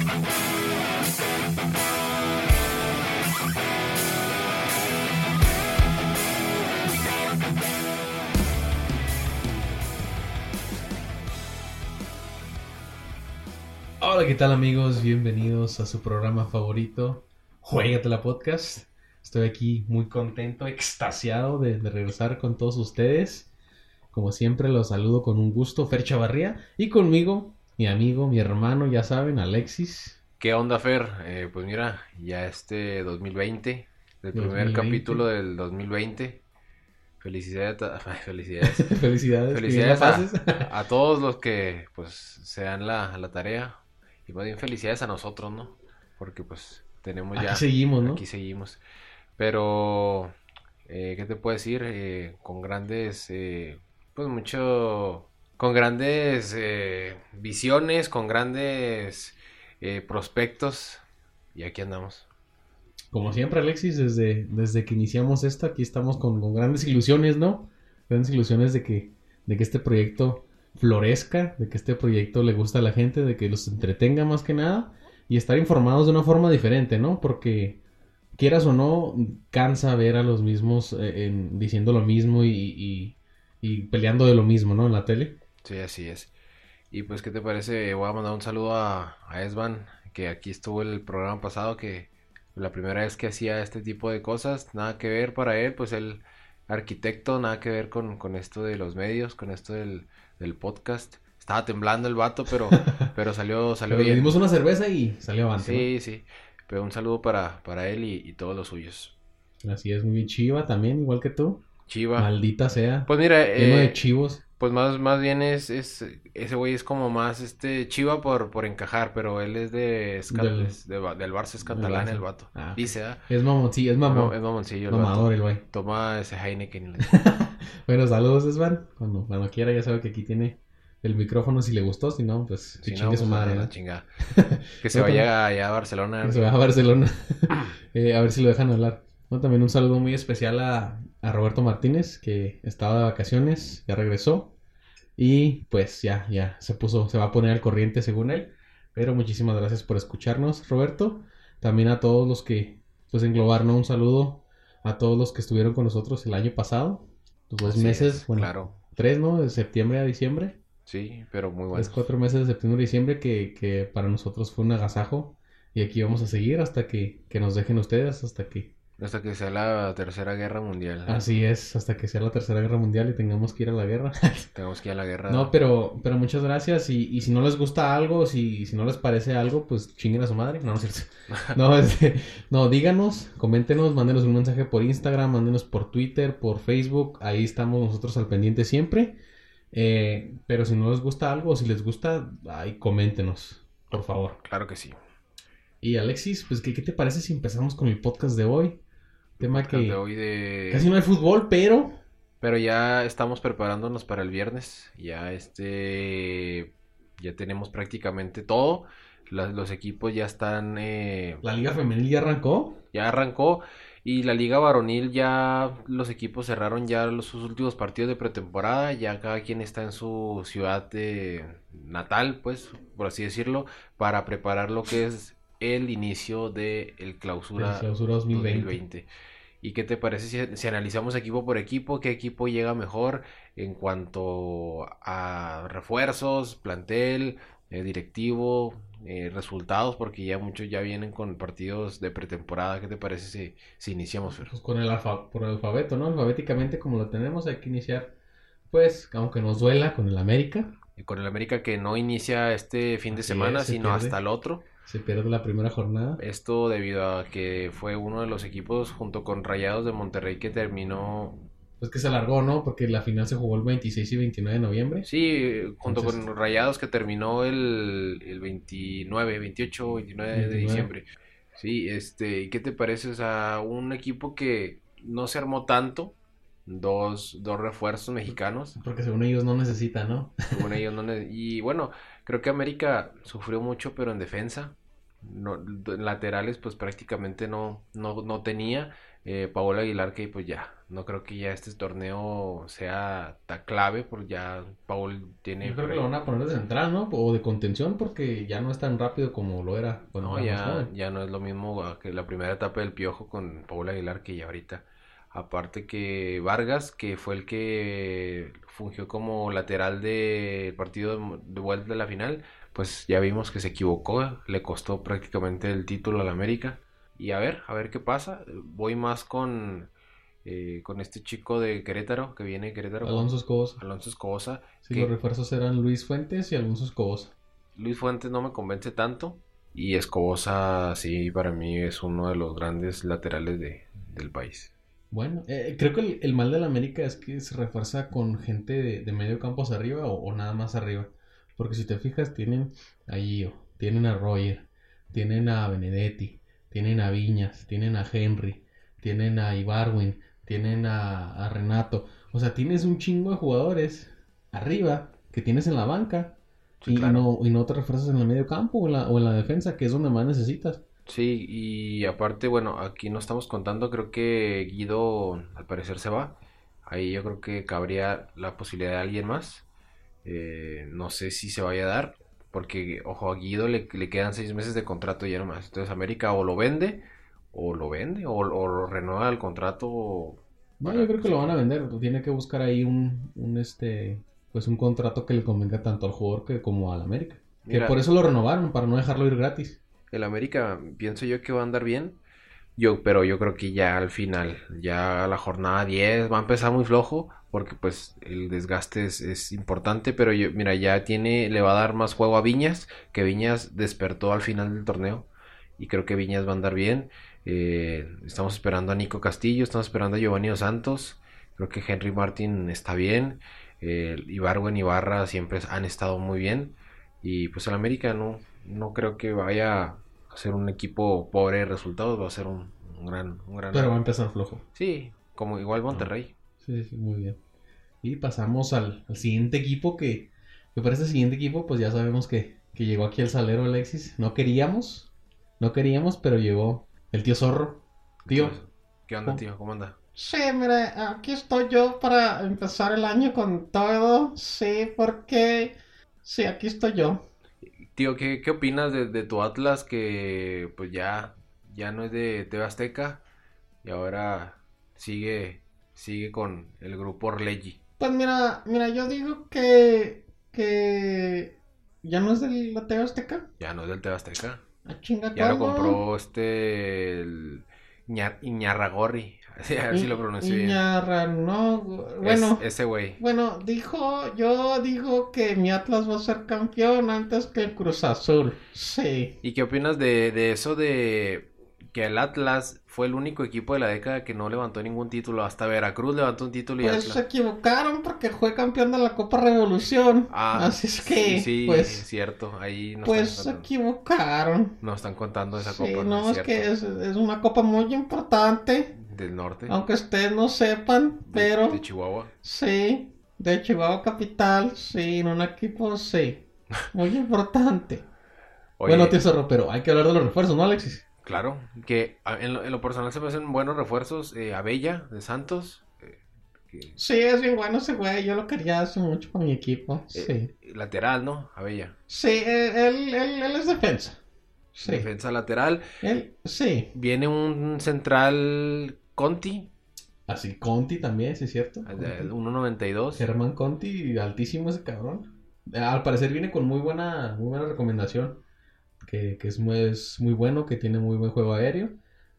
Hola, ¿qué tal amigos? Bienvenidos a su programa favorito, la Podcast. Estoy aquí muy contento, extasiado de, de regresar con todos ustedes. Como siempre, los saludo con un gusto, Fer Chavarría, y conmigo, mi amigo, mi hermano, ya saben, Alexis. ¿Qué onda, Fer? Eh, pues mira, ya este 2020, el primer 2020. capítulo del 2020. Felicidades, a- felicidades, Felicidades. felicidades a, a todos los que pues se dan la, la tarea y más bien felicidades a nosotros, ¿no? Porque pues tenemos ya, Aquí seguimos, ¿no? aquí seguimos. Pero, eh, ¿qué te puedo decir? Eh, con grandes, eh, pues mucho, con grandes eh, visiones, con grandes eh, prospectos. Y aquí andamos. Como siempre, Alexis, desde, desde que iniciamos esto, aquí estamos con, grandes ilusiones, ¿no? Grandes ilusiones de que, de que este proyecto florezca, de que este proyecto le guste a la gente, de que los entretenga más que nada y estar informados de una forma diferente, ¿no? Porque quieras o no, cansa ver a los mismos eh, en- diciendo lo mismo y- y peleando de lo mismo, ¿no? En la tele. Sí, así es. Y pues, ¿qué te parece? Voy a mandar un saludo a, a Esban, que aquí estuvo el programa pasado, que la primera vez que hacía este tipo de cosas, nada que ver para él, pues él, arquitecto, nada que ver con, con esto de los medios, con esto del, del podcast. Estaba temblando el vato, pero, pero salió, salió Pero le bien. dimos una cerveza y salió avante, Sí, sí. Pero un saludo para, para él y, y todos los suyos. Así es, muy chiva también, igual que tú. Chiva. Maldita sea. Pues mira, Lleno eh, de chivos. Pues más, más bien es, es, ese güey es como más este Chiva por, por encajar, pero él es de, Esca- Del- es de del Barça es catalán el vato. Ah, Dice, ¿ah? Es mamón, sí, es mamón. Es mamoncillo el Mamador el güey. Toma ese Heineken. Bueno, saludos, Esban. Cuando, cuando quiera, ya sabe que aquí tiene el micrófono si le gustó. Si no, pues Si no, chingue su pues, madre, a la ¿no? chingada. Que se vaya allá a Barcelona. Que se va a Barcelona. Eh, a ver si lo dejan hablar. No, también un saludo muy especial a, a Roberto Martínez, que estaba de vacaciones, ya regresó. Y pues ya, ya se puso, se va a poner al corriente según él. Pero muchísimas gracias por escucharnos, Roberto. También a todos los que, pues englobar, ¿no? Un saludo a todos los que estuvieron con nosotros el año pasado. Los dos Así meses, es, bueno, Claro. tres, ¿no? De septiembre a diciembre. Sí, pero muy bueno. Tres, cuatro meses de septiembre y diciembre que, que para nosotros fue un agasajo. Y aquí vamos a seguir hasta que, que nos dejen ustedes, hasta que... Hasta que sea la tercera guerra mundial. Así es, hasta que sea la tercera guerra mundial y tengamos que ir a la guerra. Tenemos que ir a la guerra. No, pero, pero muchas gracias. Y, y si no les gusta algo, si, si no les parece algo, pues chinguen a su madre. No, no es cierto. No, este, no, díganos, coméntenos, mándenos un mensaje por Instagram, mándenos por Twitter, por Facebook. Ahí estamos nosotros al pendiente siempre. Eh, pero si no les gusta algo, o si les gusta, ahí coméntenos, por favor. Claro que sí. Y Alexis, pues, ¿qué, qué te parece si empezamos con el podcast de hoy? Tema que de hoy de... casi no hay fútbol, pero Pero ya estamos preparándonos para el viernes. Ya este. Ya tenemos prácticamente todo. La- los equipos ya están. eh, la liga femenil ya arrancó. ya arrancó. Y la liga varonil ya. Los equipos cerraron ya los, sus últimos partidos de pretemporada. Ya cada quien está en su ciudad de natal, pues, por así decirlo. Para preparar lo que es el inicio de el clausura El clausura 2020. 2020. ¿Y qué te parece si, si analizamos equipo por equipo? ¿Qué equipo llega mejor en cuanto a refuerzos, plantel, eh, directivo, eh, resultados? Porque ya muchos ya vienen con partidos de pretemporada. ¿Qué te parece si, si iniciamos, Fer? Pues con el alfa, por el alfabeto, ¿no? Alfabéticamente como lo tenemos, hay que iniciar, pues, aunque nos duela, con el América. Y con el América que no inicia este fin de Así semana, es, sino pierde. hasta el otro. Se pierde la primera jornada. Esto debido a que fue uno de los equipos junto con Rayados de Monterrey que terminó Pues que se alargó, ¿no? Porque la final se jugó el 26 y 29 de noviembre. Sí, junto Entonces- con Rayados que terminó el, el 29, 28, 29 de 29. diciembre. Sí, este, ¿y qué te parece? O sea, un equipo que no se armó tanto, dos, dos refuerzos mexicanos, Porque según ellos no necesitan, ¿no? según ellos no ne- y bueno, creo que América sufrió mucho, pero en defensa, no, laterales pues prácticamente no, no, no tenía, Eh, Paola Aguilar que pues ya, no creo que ya este torneo sea tan clave, porque ya Paul tiene... Yo creo que lo van a poner de central, ¿no? O de contención, porque ya no es tan rápido como lo era cuando No, era ya, ya no es lo mismo que la primera etapa del Piojo con Paola Aguilar que ya ahorita. Aparte que Vargas, que fue el que fungió como lateral del partido de de vuelta de la final, pues ya vimos que se equivocó, le costó prácticamente el título al América. Y a ver, a ver qué pasa. Voy más con, eh, con este chico de Querétaro, que viene de Querétaro, Alonso Escobosa. Alonso Escobosa. Sí, que los refuerzos eran Luis Fuentes y Alonso Escobosa. Luis Fuentes no me convence tanto. Y Escobosa, sí, para mí es uno de los grandes laterales de, del país. Bueno, eh, creo que el, el mal de la América es que se refuerza con gente de, de medio campo hacia arriba o, o nada más arriba. Porque si te fijas, tienen a Gio, tienen a Roger, tienen a Benedetti, tienen a Viñas, tienen a Henry, tienen a Ibarwin, tienen a, a Renato. O sea, tienes un chingo de jugadores arriba que tienes en la banca Sí, y, claro. no, y no te refuerzas en el medio campo o en la, o en la defensa, que es donde más necesitas. Sí, y aparte, bueno, aquí no estamos contando, creo que Guido al parecer se va. Ahí yo creo que cabría la posibilidad de alguien más. Eh, no sé si se vaya a dar, porque, ojo, a Guido le, le quedan seis meses de contrato ya nomás. Entonces América o lo vende, o lo vende, o, o lo renueva el contrato. No, yo creo que lo van a vender. Tiene que buscar ahí un, un este, pues un contrato que le convenga tanto al jugador que como al América. Que por eso lo renovaron, para no dejarlo ir gratis. El América, pienso yo que va a andar bien. Yo, pero yo creo que ya al final, ya la jornada 10 va a empezar muy flojo, porque pues el desgaste es, importante, pero yo, mira, ya tiene, le va a dar más juego a Viñas, que Viñas despertó al final del torneo, y creo que Viñas va a andar bien. Eh, estamos esperando a Nico Castillo, estamos esperando a Giovanni Santos, creo que Henry Martin está bien, eh, y Barra siempre han estado muy bien, y pues el América no, no creo que vaya ser un equipo pobre de resultados, va a ser un, un gran, un gran... Pero va a empezar flojo. Sí, como igual Monterrey. Sí, sí, muy bien. Y pasamos al, al siguiente equipo que, que para este siguiente equipo, pues ya sabemos que, que llegó aquí el salero Alexis. No queríamos, no queríamos, pero llegó el tío Zorro. Tío, ¿Qué onda, tío? ¿Cómo anda? Sí, mire, aquí estoy yo para empezar el año con todo. Sí, porque... Sí, aquí estoy yo. Tío, ¿qué, qué opinas de, de tu Atlas que pues ya, ya no es de TV Azteca y ahora sigue, sigue con el grupo Orleggi? Pues mira, mira, yo digo que... que... ¿Ya no es del la TV Azteca? Ya no es del TV Azteca. Ah, chinga, Ya lo compró este el Ña- Iñarragorri. Así, a ver si lo pronuncio bien. No, bueno... Es- ese güey. Bueno, dijo, yo digo que mi Atlas va a ser campeón antes que el Cruz Azul. Sí. ¿Y qué opinas de, de eso de que el Atlas fue el único equipo de la década que no levantó ningún título? Hasta Veracruz levantó un título y Pues se Atlas. equivocaron porque fue campeón de la Copa Revolución. Ah, Así es que, sí, sí, pues, es cierto. Ahí no pues se equivocaron. no están contando esa Sí, copa, no, ¿no es es que es una copa muy importante, Del norte, aunque ustedes no sepan, pero de Chihuahua. sí, de Chihuahua Capital, sí, en un equipo, sí, muy importante. Oye, bueno, tío Zorro, pero hay que hablar de los refuerzos, ¿no, Alexis? claro, que a- en lo, en lo personal se me hacen buenos refuerzos. Eh, Abella, de Santos. eh, que- Sí, es bien bueno ese güey, yo lo quería hace mucho con mi equipo, sí. eh, lateral, ¿no? Abella. Sí, él, él, él- él es defensa. Sí, Defensa lateral. él, sí. Viene un central Conti, Así, Conti también, sí es cierto. Conti. 1.92. Germán Conti, altísimo ese cabrón. Eh, Al parecer viene con muy buena, muy buena recomendación. Que, que es, muy, es muy bueno, que tiene muy buen juego aéreo.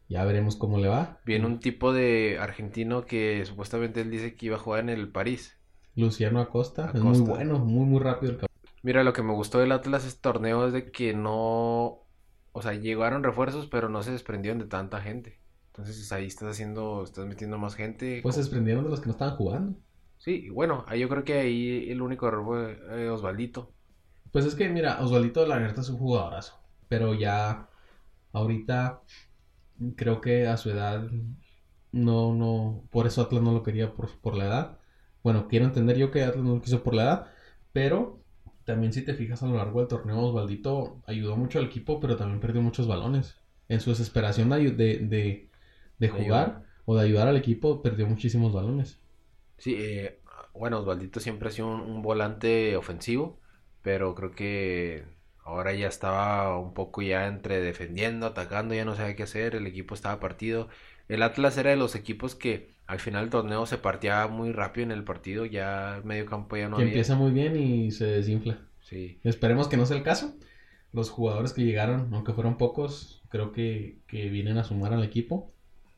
Ya veremos cómo le va. Viene un tipo de argentino que supuestamente él dice que iba a jugar en el París. Luciano Acosta, es Acosta. muy bueno, muy, muy rápido el cabrón. Mira, lo que me gustó del Atlas este torneo es de que no, o sea, llegaron refuerzos, pero no se desprendieron de tanta gente. Entonces ahí estás haciendo, estás metiendo más gente. Pues se desprendieron de los que no estaban jugando. Sí, bueno, yo creo que ahí el único error fue eh, Osvaldito. Pues es que, mira, Osvaldito de la Neta es un jugadorazo. Pero ya, ahorita, creo que a su edad, no, no, por eso Atlas no lo quería por, por la edad. Bueno, quiero entender yo que Atlas no lo quiso por la edad, pero también si te fijas a lo largo del torneo, Osvaldito ayudó mucho al equipo, pero también perdió muchos balones. En su desesperación de, de, de jugar, o de ayudar al equipo, perdió muchísimos balones. Sí, eh, bueno, Osvaldito siempre ha sido un, un volante ofensivo, pero creo que ahora ya estaba un poco ya entre defendiendo, atacando, ya no sabía qué hacer, el equipo estaba partido. El Atlas era de los equipos que al final del torneo se partía muy rápido en el partido, ya el medio campo ya no que había. empieza muy bien y se desinfla. Sí, Esperemos que no sea el caso. Los jugadores que llegaron, aunque fueron pocos, creo que, que vienen a sumar al equipo.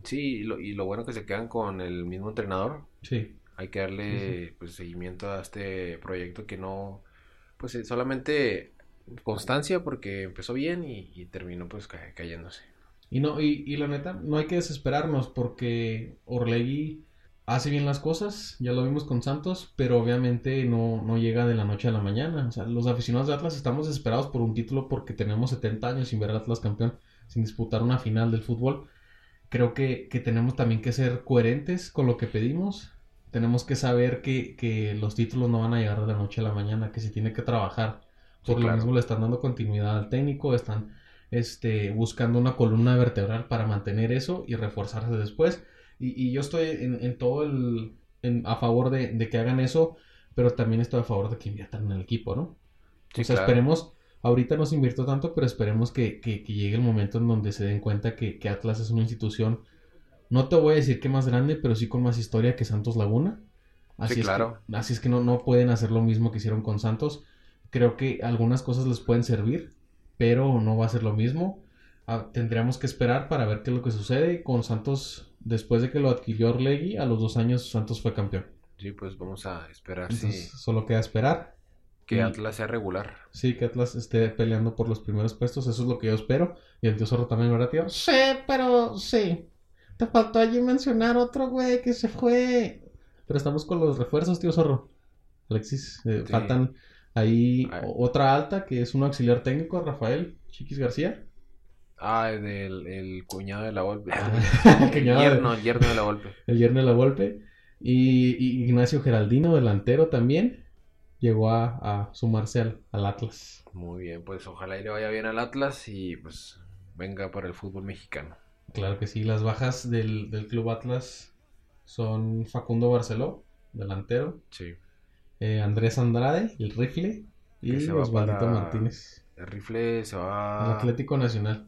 Sí, y lo, y lo bueno que se quedan con el mismo entrenador. Sí, Hay que darle pues, seguimiento a este proyecto que no, pues solamente constancia porque empezó bien y, y terminó pues ca- cayéndose. Y no, y, y la neta, no hay que desesperarnos porque Orlegui hace bien las cosas, ya lo vimos con Santos, pero obviamente no, no llega de la noche a la mañana. O sea, los aficionados de Atlas estamos desesperados por un título porque tenemos 70 años sin ver al Atlas campeón, sin disputar una final del fútbol. Creo que, que tenemos también que ser coherentes con lo que pedimos. Tenemos que saber que, que los títulos no van a llegar de la noche a la mañana, que se tiene que trabajar. Sí, Por lo claro. mismo le están dando continuidad al técnico, están este, buscando una columna vertebral para mantener eso y reforzarse después. Y, y yo estoy en, en todo el... en- a favor de, de que hagan eso, pero también estoy a favor de que inviertan en el equipo, ¿no? Sí, o sea, claro. esperemos, ahorita no se invirtió tanto, pero esperemos que, que- que llegue el momento en donde se den cuenta que, que Atlas es una institución, no te voy a decir que más grande, pero sí con más historia que Santos Laguna. Así Sí, es claro. que, así es que no, no pueden hacer lo mismo que hicieron con Santos. Creo que algunas cosas les pueden servir, pero no va a ser lo mismo. Ah, tendríamos que esperar para ver qué es lo que sucede con Santos. Después de que lo adquirió Orlegui, a los dos años Santos fue campeón. Sí, pues vamos a esperar Entonces, si solo queda esperar. Que Atlas sea regular. Sí, que Atlas esté peleando por los primeros puestos, eso es lo que yo espero. Y el tío Zorro también, ¿verdad, tío? Sí, pero sí. Te faltó allí mencionar otro güey que se fue. Pero estamos con los refuerzos, tío Zorro. Alexis, eh, Sí. faltan ahí Ay. o- otra alta que es un auxiliar técnico, Rafael Chiquis García. Ah, el, del- el cuñado de la Volpe. Ah, ya- yerno, yerno de la Volpe. El yerno de la Volpe. Y, y Ignacio Geraldino, delantero también, llegó a, a sumarse al, al Atlas. Muy bien, pues ojalá y le vaya bien al Atlas y pues venga para el fútbol mexicano. Claro que sí, las bajas del, del Club Atlas son Facundo Barceló, delantero, Sí. eh, Andrés Andrade, el rifle, y se va Osvaldito para- Martínez, El rifle se el va Atlético Nacional.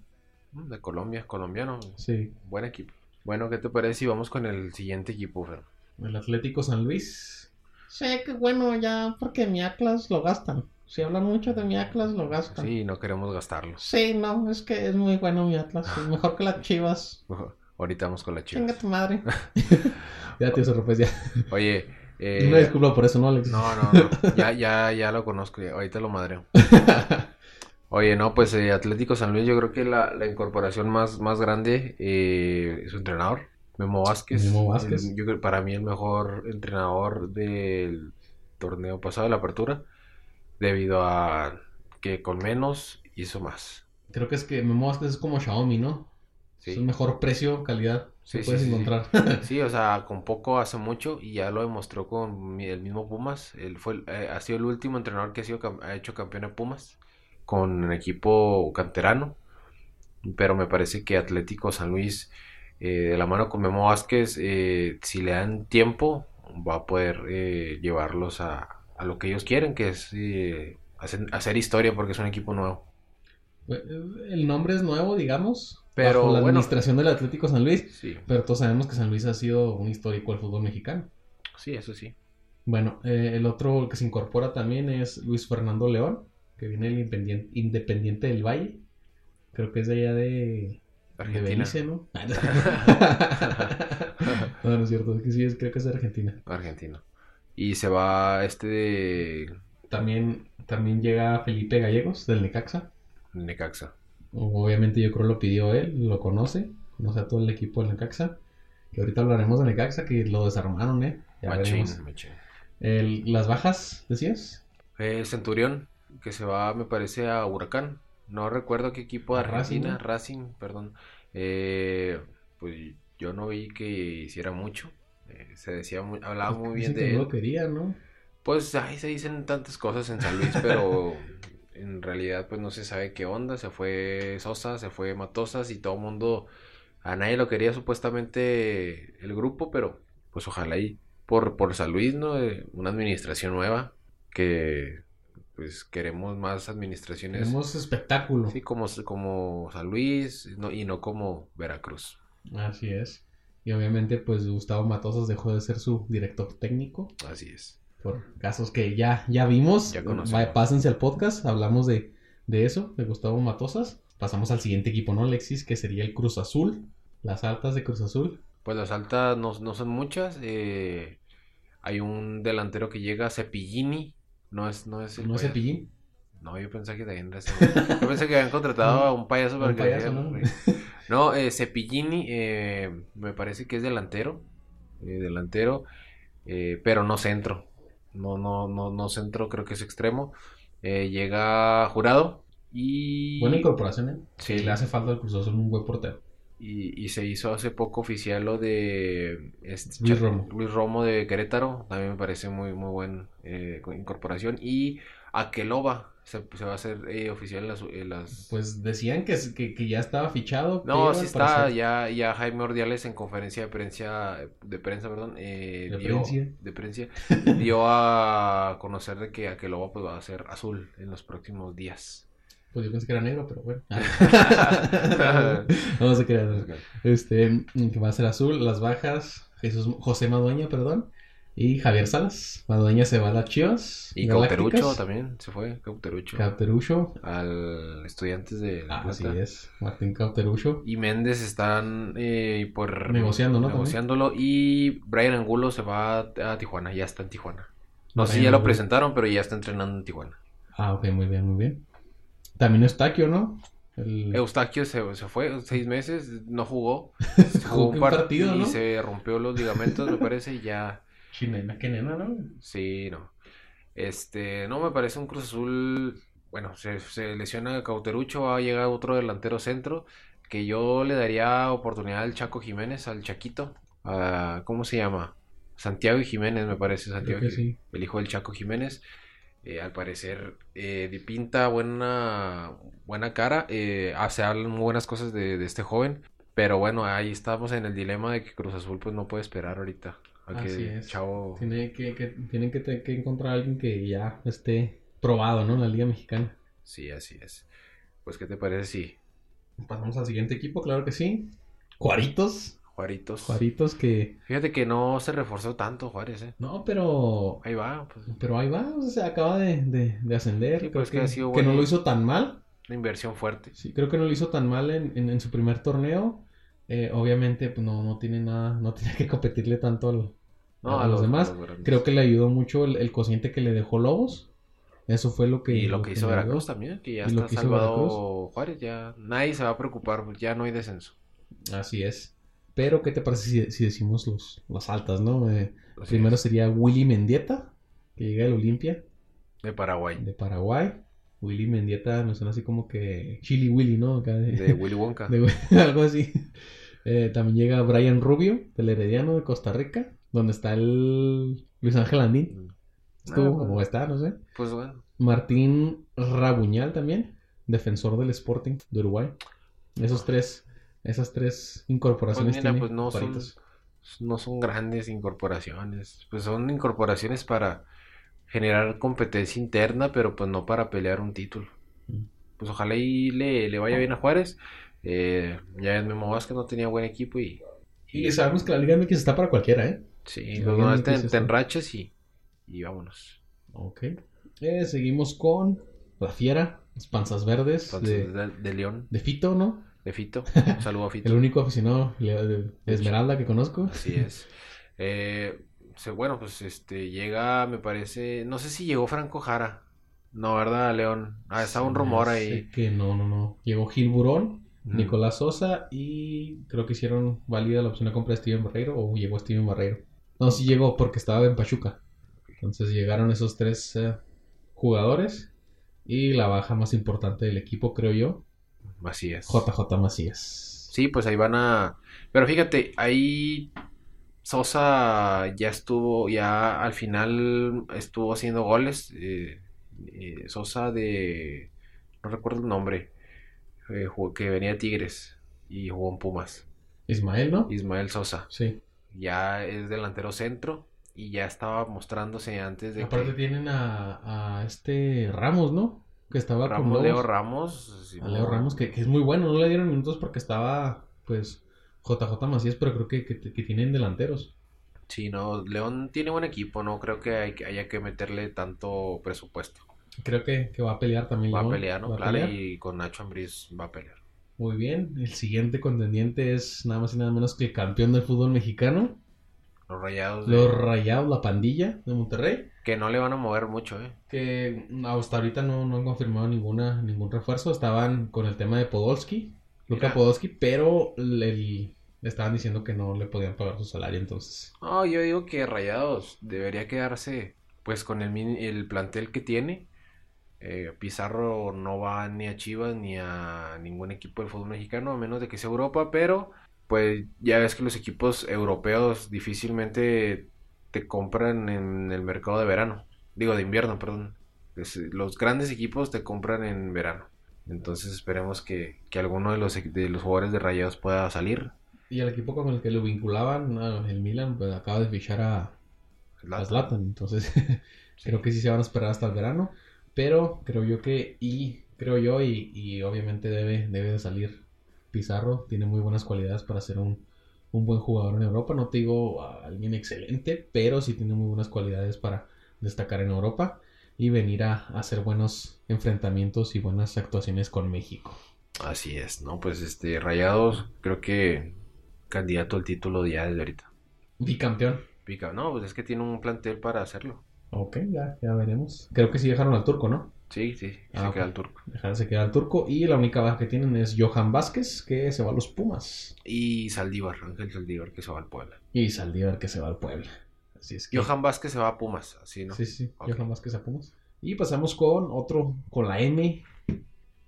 Mm, de Colombia, colombiano. Sí, Buen equipo. Bueno, ¿qué te parece si vamos con el siguiente equipo, Fer? el Atlético San Luis. Sí, que bueno, ya porque mi Atlas lo gastan. Si hablan mucho de mi Atlas, lo gastan. Sí, no queremos gastarlos. Sí, no, es que es muy bueno mi Atlas. Es mejor que las chivas. Ahorita vamos con la Chinga chivas. tu madre. Ya, tío Zorro, pues ya. Oye, eh, Una disculpa por eso, ¿no, Alexis? No, no, no. Ya, ya, ya lo conozco. ya- Ahorita lo madreo. Oye, no, pues eh, Atlético San Luis, yo creo que la, la incorporación más, más grande eh, es su entrenador, Memo Vázquez. Memo Vázquez. El- yo creo para mí el mejor entrenador del torneo pasado de la apertura, debido a que con menos hizo más. Creo que es que Memo Vázquez es como Xiaomi, ¿no? Sí. Es el mejor precio, calidad Sí, puedes sí, sí. encontrar. Sí, o sea, con poco hace mucho y ya lo demostró con el mismo Pumas. Él fue, eh, ha sido el último entrenador que ha, sido, ha hecho campeón de Pumas con un equipo canterano. Pero me parece que Atlético San Luis, eh, de la mano con Memo Vázquez, eh, si le dan tiempo, va a poder eh, llevarlos a, a lo que ellos quieren, que es eh, hacer, hacer historia porque es un equipo nuevo. El nombre es nuevo, digamos, Pero, bajo la bueno. administración del Atlético San Luis, Sí, pero todos sabemos que San Luis ha sido un histórico del fútbol mexicano. sí, eso sí. Bueno, el otro que se incorpora también es Luis Fernando León, que viene del Independiente, Independiente del Valle. Creo que es de allá de, de Argentina. Belice, ¿no? no, no es cierto, es que sí, es, creo que es de Argentina. Argentina. Y se va este de También, también llega Felipe Gallegos, del Necaxa. Necaxa. Obviamente yo creo lo pidió él, lo conoce, conoce a todo el equipo del Necaxa. Que ahorita hablaremos de Necaxa, que lo desarmaron, ¿eh? Ya Machín, veremos. machín. El- las bajas, decías. Eh, Centurión, que se va, me parece, a Huracán. No recuerdo qué equipo de Racing, Argentina, ¿no? Racing, perdón. Eh, pues yo no vi que hiciera mucho. Eh, se decía, muy, hablaba muy bien que de no él. lo quería, ¿no? Pues ahí se dicen tantas cosas en San Luis, pero en realidad pues no se sabe qué onda. Se fue Sosa, se fue Matosas y todo el mundo A nadie lo quería supuestamente el grupo, pero pues ojalá y por, por San Luis, ¿no? Eh, una administración nueva que pues queremos más administraciones. Tenemos espectáculo. Sí, como, como San Luis no, y no como Veracruz. Así es. Y obviamente, pues Gustavo Matosas dejó de ser su director técnico. Así es. Por casos que ya, ya vimos. Ya conocemos. Pásense al podcast. Hablamos de, de eso, de Gustavo Matosas. Pasamos al siguiente equipo, ¿no, Alexis? Que sería el Cruz Azul. Las altas de Cruz Azul. Pues las altas no, no son muchas. eh, hay un delantero que llega, Cepillini. No es, no es el ¿No es. Cepillín? No, yo pensé que también era. Yo pensé que habían contratado a un payaso para Un que payaso, ¿no? No, eh, Cepillini eh, me parece que es delantero. eh, delantero. pero no centro. No, no, no, no centro, creo que es extremo. Llega jurado. Y, Buena incorporación, ¿eh? Sí. Sí. Le hace falta al Cruz Azul un buen portero. Y, y se hizo hace poco oficial lo de este, Luis Romo. Luis Romo de Querétaro. También me parece muy, muy buena incorporación. Y Akeloba se, se va a hacer eh, oficial en las, las Pues decían que, que, que ya estaba fichado. No, sí está, ya, ya Jaime Ordiales en conferencia de prensa, de prensa, perdón, eh, De dio, prensa. de prensa, dio a conocer de que Akeloba pues va a ser azul en los próximos días. Pues yo pensé que era negro, pero bueno. Vamos a creer. Este, que va a ser azul, las bajas, Jesús, José Madueña, perdón, y Javier Salas. Madueña se va a las Chivas. Y Galácticas. Cauterucho también, se fue, Cauterucho, Cauterucho. al Estudiantes de La Ah, así es, Martín Cauterucho. Y Méndez están eh, por Negociando, ¿no? negociándolo y Brian Angulo se va a, Tijuana, ya está en Tijuana. No sé si ya lo presentaron, pero ya está entrenando en Tijuana. Ah, ok, muy bien, muy bien. También Eustaquio, ¿no? El... Eustaquio se, se fue seis meses, no jugó. Jugó un par- partido, y ¿no? se rompió los ligamentos, me parece, y ya. Chinena, qué nena, ¿no? Sí, no. Este, no me parece un Cruz Azul. Bueno, se, se lesiona Cauterucho, va a llegar otro delantero centro. Que yo le daría oportunidad al Chaco Jiménez, al Chaquito. a- ¿Cómo se llama? Santiago Jiménez, me parece. Santiago Creo que Ji- sí. el hijo del Chaco Jiménez. Eh, al parecer, eh, pinta buena, buena cara. Eh, hace hablan muy buenas cosas de, de este joven. Pero bueno, ahí estamos en el dilema de que Cruz Azul pues no puede esperar ahorita. A que Así es. Chavo... Tiene que, que- tienen que, que encontrar a alguien que ya esté probado, ¿no? En la Liga Mexicana. Sí, así es. Pues, ¿qué te parece si Pasamos al siguiente equipo, claro que sí. Juaritos. Juaritos? Juaritos que... Fíjate que no se reforzó tanto Juárez, ¿eh? No, pero... Ahí va, pues, Pero ahí va, o sea, acaba de, de- de ascender. Sí, creo es que que, ha sido que no lo hizo tan mal. una inversión fuerte. Sí, creo que no lo hizo tan mal en, en- en su primer torneo. Eh, obviamente, pues no, no tiene nada, no tiene que competirle tanto al- No, a, los, demás. Creo que le ayudó mucho el, el cociente que le dejó Lobos. Eso fue lo que... Y lo que hizo ayudó. Veracruz también, que ya Y lo está que hizo salvado Juárez, ya nadie se va a preocupar, pues, ya no hay descenso. Así es. Pero, ¿qué te parece si, si decimos los, las altas, no? Eh, primero es. sería Willy Mendieta, que llega del Olimpia, de Paraguay, de Paraguay. Willy Mendieta me suena así como que Chili Willy, ¿no? Acá de- de Willy Wonka. de- algo así. Eh, también llega Brian Rubio, del Herediano de Costa Rica, donde está el Luis Ángel Andín. Estuvo, Ah, está, no sé. Pues bueno, Martín Rabuñal también, defensor del Sporting de Uruguay. Esos tres, esas tres pues incorporaciones mira, tiene pues no son, no son grandes incorporaciones, pues son incorporaciones para generar competencia interna, pero pues no para pelear un título. Mm. Pues ojalá y le, le vaya bien a Juárez. Eh, ya en Memo Vázquez no tenía buen equipo y, Y sabemos que la Liga MX está para cualquiera, ¿eh? sí, los que te, te enraches y, y vámonos. Ok. Eh, seguimos con la Fiera, las Panzas Verdes Entonces, de, de, de León, de Fito, ¿no? De Fito, un saludo a Fito. El único aficionado de Esmeralda que conozco. Así es. Eh, bueno, pues este llega, me parece, no sé si llegó Franco Jara. No, ¿verdad, León? Ah, estaba un me rumor ahí. Que no, no, no. Llegó Gil Burón, Mm. Nicolás Sosa y creo que hicieron válida la opción de compra de Steven Barreiro o llegó Steven Barreiro. No, sí llegó porque estaba en Pachuca. Entonces llegaron esos tres eh, jugadores y la baja más importante del equipo, creo yo, Así es. JJ Macías. Sí, pues ahí van a. Pero fíjate, ahí Sosa ya estuvo, ya al final estuvo haciendo goles. eh, eh, Sosa de. No recuerdo el nombre. eh, jugó- que venía de Tigres y jugó en Pumas. Ismael, ¿no? Ismael Sosa. Sí. Ya es delantero centro y ya estaba mostrándose antes de Aparte que tienen a, a este Ramos, ¿no? Que estaba con Ramos, Lobos. Leo Ramos. A Leo Ramos, que, que es muy bueno. No le dieron minutos porque estaba, pues, JJ Macías, pero creo que, que, que tienen delanteros. Sí, no, León tiene buen equipo, no creo que, hay, que haya que meterle tanto presupuesto. Creo que, que va a pelear también. Va a pelear, ¿no? Va a Claro, pelear. y con Nacho Ambriz va a pelear. Muy bien. El siguiente contendiente es nada más y nada menos que el campeón del fútbol mexicano. Los rayados de- Los Rayados, la pandilla de Monterrey. que no le van a mover mucho, ¿eh? Que hasta ahorita no, no han confirmado ninguna, ningún refuerzo. Estaban con el tema de Podolski, Mira. Podolski, pero le estaban diciendo que no le podían pagar su salario. Entonces, No, yo digo que Rayados debería quedarse pues con el, el plantel que tiene. Eh, Pizarro no va ni a Chivas ni a ningún equipo del fútbol mexicano, a menos de que sea Europa, pero pues ya ves que los equipos europeos difícilmente te compran en el mercado de verano. Digo, de invierno, perdón. Es- Los grandes equipos te compran en verano. Entonces esperemos que, que alguno de los, de los jugadores de Rayados pueda salir. y el equipo con el que lo vinculaban, ah, el Milan, pues acaba de fichar a, a Zlatan. Entonces, creo que sí se van a esperar hasta el verano. Pero creo yo que, y creo yo, y, y obviamente debe, debe de salir Pizarro. Tiene muy buenas cualidades para ser un, un buen jugador en Europa. No te digo a alguien excelente, pero sí tiene muy buenas cualidades para destacar en Europa y venir a, a hacer buenos enfrentamientos y buenas actuaciones con México. Así es, ¿no? Pues este, Rayados, creo que candidato al título ya desde ahorita. Bicampeón. Pica, no, pues es que tiene un plantel para hacerlo. Ok, ya, ya veremos. Creo que sí dejaron al turco, ¿no? Sí, sí, se Ah, queda ok. el turco. Se queda al turco. Y la única baja que tienen es Johan Vázquez, que se va a los Pumas. Y Saldívar, Ángel Saldívar, que se va al Puebla. Y Saldívar, que se va al Puebla. Así es que. Johan Vázquez se va a Pumas, así, ¿no? Sí, sí, Ok. Johan Vázquez a Pumas. Y pasamos con otro, con la M,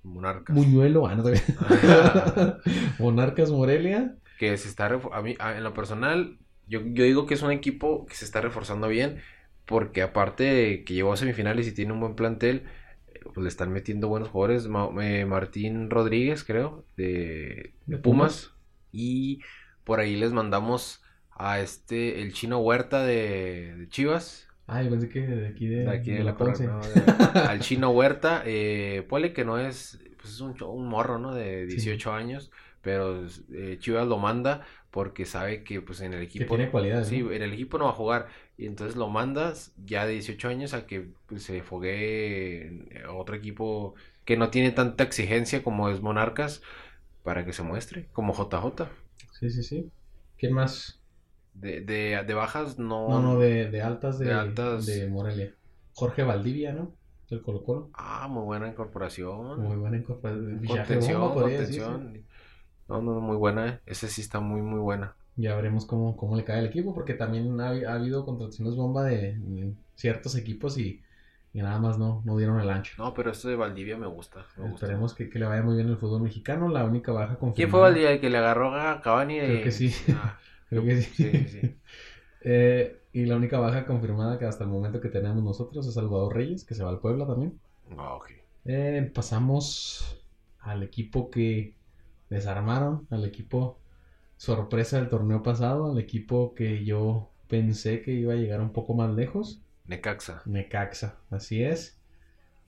Monarcas. Muñuelo. Ah, no te Monarcas Morelia. que se está a mí a- en lo personal yo, yo digo que es un equipo que se está reforzando bien porque aparte de que llegó a semifinales y tiene un buen plantel pues le están metiendo buenos jugadores Ma- eh, Martín Rodríguez creo de, Pumas y por ahí les mandamos a este el chino Huerta de, de Chivas Ay, pensé que de aquí de, de aquí de de la no, de- al chino Huerta, eh, ponle que no es, pues es un, morro, ¿no? De 18 años, pero eh, Chivas lo manda porque sabe que pues en el Que equipo, tiene cualidades. sí, ¿no? en el equipo no va a jugar y entonces lo mandas ya de 18 años a que pues, se foguee en otro equipo que no tiene tanta exigencia como es Monarcas para que se muestre, como JJ. Sí, sí, sí. ¿Quién más? De, de, de bajas no... No, no, de, de altas de, De altas. de Morelia. Jorge Valdivia, ¿no? Del Colo Colo. Ah, muy buena incorporación. Muy buena incorporación. Contención, contención. No, no, muy buena, eh. Esa sí está muy, muy buena. Ya veremos cómo, cómo le cae al equipo, porque también ha, ha habido contrataciones bomba de, de ciertos equipos y, y nada más no, no dieron el ancho. No, pero esto de Valdivia me gusta. me gusta. Esperemos que, que le vaya muy bien el fútbol mexicano. La única baja confirmada. ¿Quién fue Valdivia el que le agarró a Cavani? de- Creo que sí. Ah, Creo que sí. sí, sí, sí. Eh, y la única baja confirmada que hasta el momento que tenemos nosotros es Salvador Reyes, que se va al Puebla también. Ah, ok. Eh, pasamos al equipo que desarmaron, al equipo sorpresa del torneo pasado, al equipo que yo pensé que iba a llegar un poco más lejos, Necaxa. Necaxa, así es.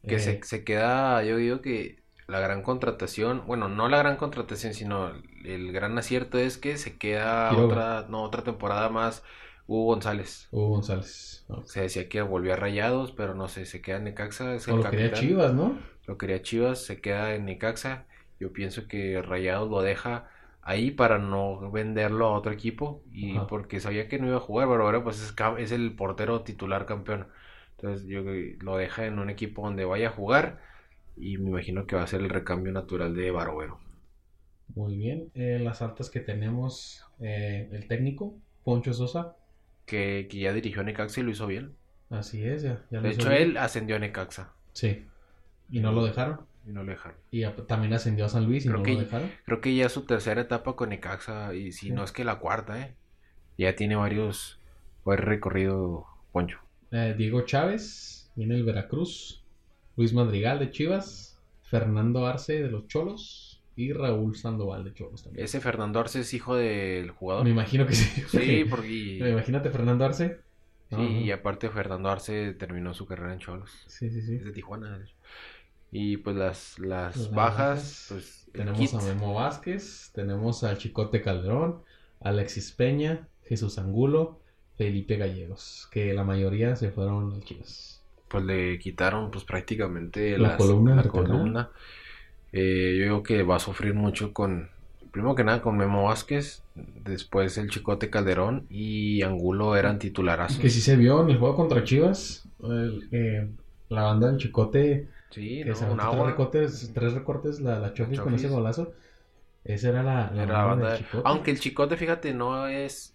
Que Eh, se, se queda, yo digo que la gran contratación, bueno, no la gran contratación, sino el gran acierto es que se queda Quiroga. otra, no, otra temporada más Hugo González. Hugo González. Se decía que volvió a Rayados, pero no sé, se queda en Necaxa, es O el lo quería. Chivas, ¿no? Lo quería Chivas, se queda en Necaxa. Yo pienso que Rayados lo deja ahí para no venderlo a otro equipo y Ajá. porque sabía que no iba a jugar, pero ahora pues es, el portero titular campeón. Entonces yo lo deja en un equipo donde vaya a jugar y me imagino que va a ser el recambio natural de Barovero. Muy bien. Eh, las altas que tenemos, eh, el técnico, Poncho Sosa. Que, que ya dirigió a Necaxa y lo hizo bien. Así es, ya, ya De hecho, bien. él ascendió a Necaxa Sí. Y no lo dejaron. Y no lo dejaron. Y a- también ascendió a San Luis y Creo no que- lo dejaron. Creo que ya es su tercera etapa con Necaxa y si Sí. no es que la cuarta, ¿eh? Ya tiene varios, varios recorrido Poncho. Eh, Diego Chávez, viene el Veracruz. Luis Madrigal de Chivas. Fernando Arce de los Cholos. y Raúl Sandoval de Cholos también. Ese Fernando Arce es hijo del jugador. Me imagino que sí. Sí, porque... Imagínate Fernando Arce. Sí, y aparte Fernando Arce terminó su carrera en Cholos. Sí, sí, sí. Es de Tijuana. Y pues las, las Las bajas, bajas. pues Tenemos a Memo Vázquez, tenemos al Chicote Calderón, Alexis Peña, Jesús Angulo, Felipe Gallegos, que la mayoría se fueron al Chivas. pues le quitaron pues prácticamente La las- columna la vertebral. columna. Eh, yo digo que va a sufrir mucho con, primero que nada con Memo Vázquez, después el Chicote Calderón y Angulo eran titularazos. Que sí se vio en el juego contra Chivas, el- eh, la banda del Chicote, Sí, que ¿no? se un aventó tres agua. recortes, tres recortes la, la Chofis con ese golazo. Esa era la, la Era la banda del de- Chicote. Aunque el Chicote, fíjate, no es...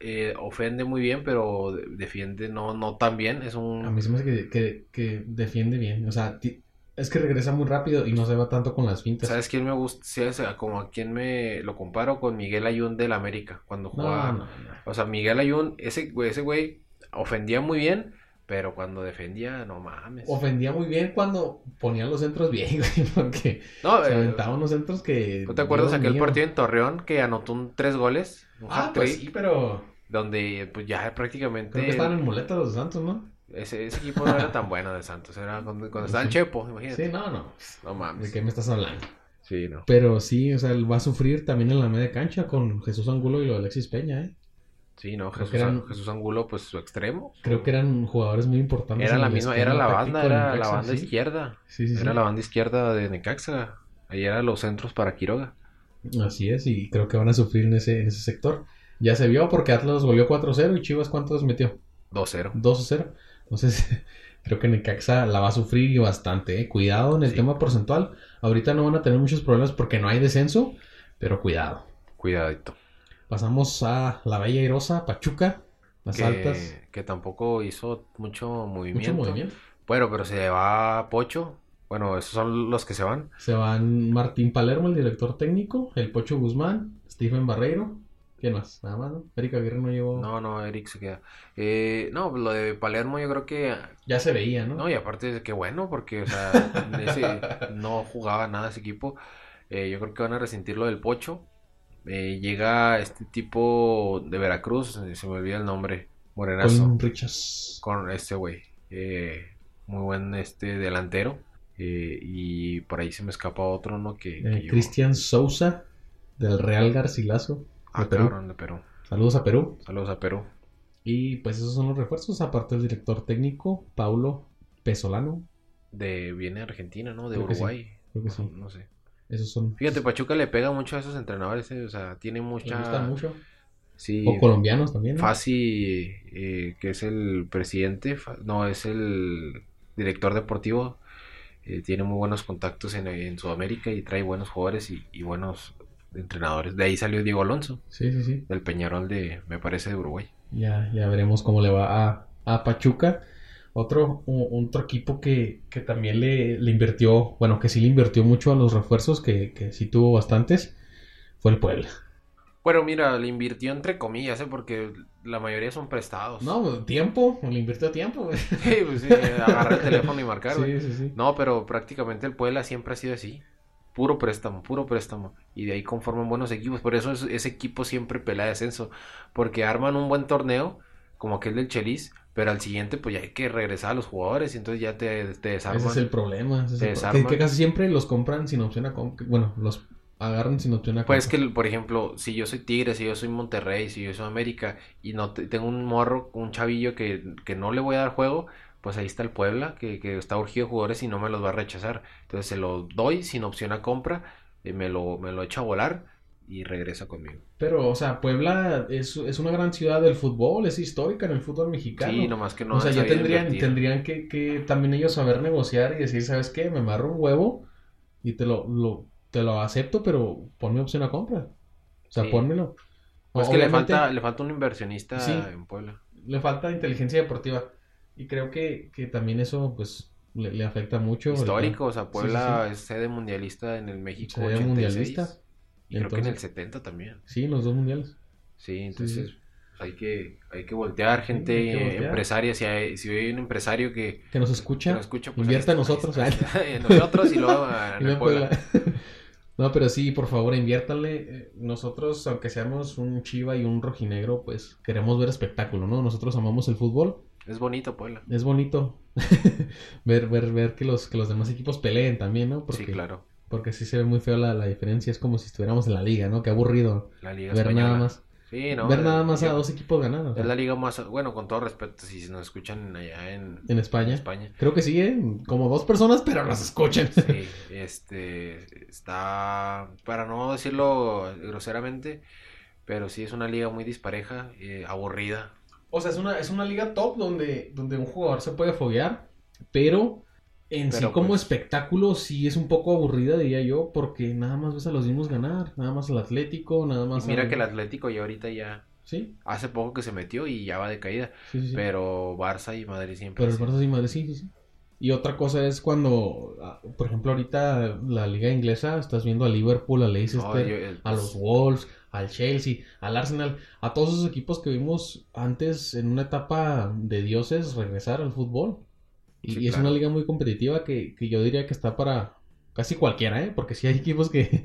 eh, ofende muy bien, pero de- defiende no, no tan bien. Es A un... mí se me hace que, que, que defiende bien, o sea, ti- es que regresa muy rápido y no se va tanto con las fintas. ¿Sabes quién me gusta? Sí, o sea, como a quién me lo comparo con Miguel Ayun del América, cuando jugaba... no, no. O sea, Miguel Ayun, ese ese güey ofendía muy bien, pero cuando defendía, no mames. Ofendía muy bien cuando ponía los centros bien, güey, porque No, se eh, aventaba unos centros que... ¿no te acuerdas Dios aquel mío. partido en Torreón que anotó un tres goles? Un Ah, pues sí, pero donde pues ya prácticamente creo que estaban en muletas los de Santos, ¿no? ese, ese equipo no era tan bueno de Santos, era cuando, cuando estaba en Chepo, imagínate. Sí, no, no. No ¿De mames. qué me estás hablando? Sí, no. Pero sí, o sea, él va a sufrir también en la media cancha con Jesús Angulo y lo de Alexis Peña, ¿eh? Sí, no, Jesús, eran- Jesús Angulo, pues su extremo. Creo que eran jugadores muy importantes. Era la misma, era la banda, era la banda sí. izquierda. Sí, sí, sí. Era la banda izquierda de Necaxa. Ahí eran los centros para Quiroga. Así es, y creo que van a sufrir en ese, en ese sector. Ya se vio porque Atlas goleó 4-0 y Chivas ¿cuántos metió? 2-0. 2-0. Entonces, creo que Necaxa la va a sufrir y bastante. ¿eh? Cuidado en el tema porcentual. Ahorita no van a tener muchos problemas porque no hay descenso, pero cuidado. Cuidadito. Pasamos a la Bella Irosa, Pachuca, las altas. que, que tampoco hizo mucho movimiento. Mucho movimiento. Bueno, pero se va Pocho. Bueno, esos son los que se van. Se van Martín Palermo, el director técnico, el Pocho Guzmán, Stephen Barreiro. ¿Quién más? Nada más, ¿no? Erika Aguirre no llevó. No, no, Eric se queda. Eh, no, lo de Palermo yo creo que... Ya se veía, ¿no? No, y aparte, qué bueno, porque, o sea, ese, no jugaba nada ese equipo. Eh, yo creo que van a resentir lo del Pocho. Eh, llega este tipo de Veracruz, eh, se me olvida el nombre, Morenazo. Con Richards. con este güey. Eh, muy buen este delantero. Eh, y por ahí se me escapa otro, ¿no? Que, que Eh, Cristian Sousa, del Real Garcilaso. Ah, de Perú. cabrón, de Perú. Saludos a Perú. Saludos a Perú. Y pues esos son los refuerzos, aparte del director técnico, Paulo Pesolano. De, viene de Argentina, ¿no? De Creo que sí, Uruguay. creo que sí. No sé. Esos son. Fíjate, Pachuca le pega mucho a esos entrenadores, eh, O sea, tiene me mucha... gustan mucho. Sí, O colombianos también. ¿no? Fasi, eh, que es el presidente, no, es el director deportivo, eh, tiene muy buenos contactos en, en Sudamérica y trae buenos jugadores y, y buenos entrenadores. De ahí salió Diego Alonso, Sí, sí, sí. del Peñarol de, me parece, de Uruguay. Ya, ya veremos cómo le va a, a Pachuca. Otro, otro equipo que, que también le, le invirtió, bueno, que sí le invirtió mucho a los refuerzos, que, que sí tuvo bastantes, fue el Puebla. Bueno, mira, le invirtió entre comillas, ¿eh? porque la mayoría son prestados. No, tiempo, le invirtió tiempo, güey. Sí, pues sí, agarrar el teléfono y marcar, güey. Sí, sí, sí. No, pero prácticamente el Puebla siempre ha sido así. Puro préstamo, puro préstamo. Y de ahí conforman buenos equipos. Por eso es- ese equipo siempre pelea descenso. Porque arman un buen torneo, como aquel del Chelis, pero al siguiente pues ya hay que regresar a los jugadores y entonces ya te, te desarman. Ese es el problema. ese es Te el pro- desarman. que, que casi siempre los compran sin opción a compra. Bueno, los agarran sin opción a compra. Pues que, por ejemplo, si yo soy Tigre, si yo soy Monterrey, si yo soy América y no te- tengo un morro, un chavillo que, que no le voy a dar juego, pues ahí está el Puebla, que, que está urgido de jugadores y no me los va a rechazar. Entonces se lo doy sin opción a compra, eh, me lo, me lo echo a volar y regresa conmigo. Pero, o sea, Puebla es, es una gran ciudad del fútbol, es histórica en el fútbol mexicano. Sí, nomás que no o sea, ya tendrían, tendrían que, que también ellos saber negociar y decir, ¿sabes qué? Me amarro un huevo y te lo, lo- te lo acepto, pero ponme opción a compra. O sea, Sí. pónmelo. Pues que le falta, le falta un inversionista Sí. en Puebla. le falta inteligencia deportiva. Y creo que, que también eso, pues, le, le afecta mucho. Histórico, o sea, Puebla sí. es sede mundialista en el México Sede 86. mundialista. Y creo que en el Entonces- 70 también. Sí, en los dos mundiales. Sí, entonces hay que hay que voltear gente que voltear. empresaria si hay si hay un empresario que, Que nos que escucha. nos escucha pues invierta ahí en nosotros. en nosotros y luego en Puebla. No, pero sí, por favor, inviértale. Eh, Nosotros, aunque seamos un chiva y un rojinegro, pues queremos ver espectáculo, ¿no? Nosotros amamos el fútbol. Es bonito, Puebla. Es bonito ver, ver, ver que los, que los demás equipos peleen también, ¿no? Porque, Sí, claro. Porque sí se ve muy feo la, la diferencia. Es como si estuviéramos en la liga, ¿no? Qué aburrido La Liga ver Española. nada más. Sí, no. ver nada más a dos equipos sea, Es la liga más, bueno, con todo respeto, si nos escuchan allá en, En España. en España. Creo que sí, ¿eh? Como dos personas, pero nos escuchan. Sí, este, está, para no decirlo groseramente, pero sí es una liga muy dispareja, eh, aburrida. O sea, es una, es una liga top donde, donde un jugador se puede foguear, pero en sí como pues- espectáculo sí es un poco aburrida, diría yo, porque nada más ves a los mismos ganar, nada más al Atlético, nada Y más mira al- que el Atlético ya ahorita ya, Sí, hace poco que se metió y ya va de caída, sí, sí. sí. pero Barça y Madrid siempre. Pero el. Barça sí, Madrid, sí, sí, sí. Y otra cosa es cuando, ah, por ejemplo, ahorita la liga inglesa, estás viendo a Liverpool, a Leicester, No, yo- eh, a los Wolves, al Chelsea, al Arsenal, a todos esos equipos que vimos antes en una etapa de dioses regresar al fútbol. Y, Sí, y es claro. una liga muy competitiva que, que yo diría que está para casi cualquiera, ¿eh? Porque sí hay equipos que,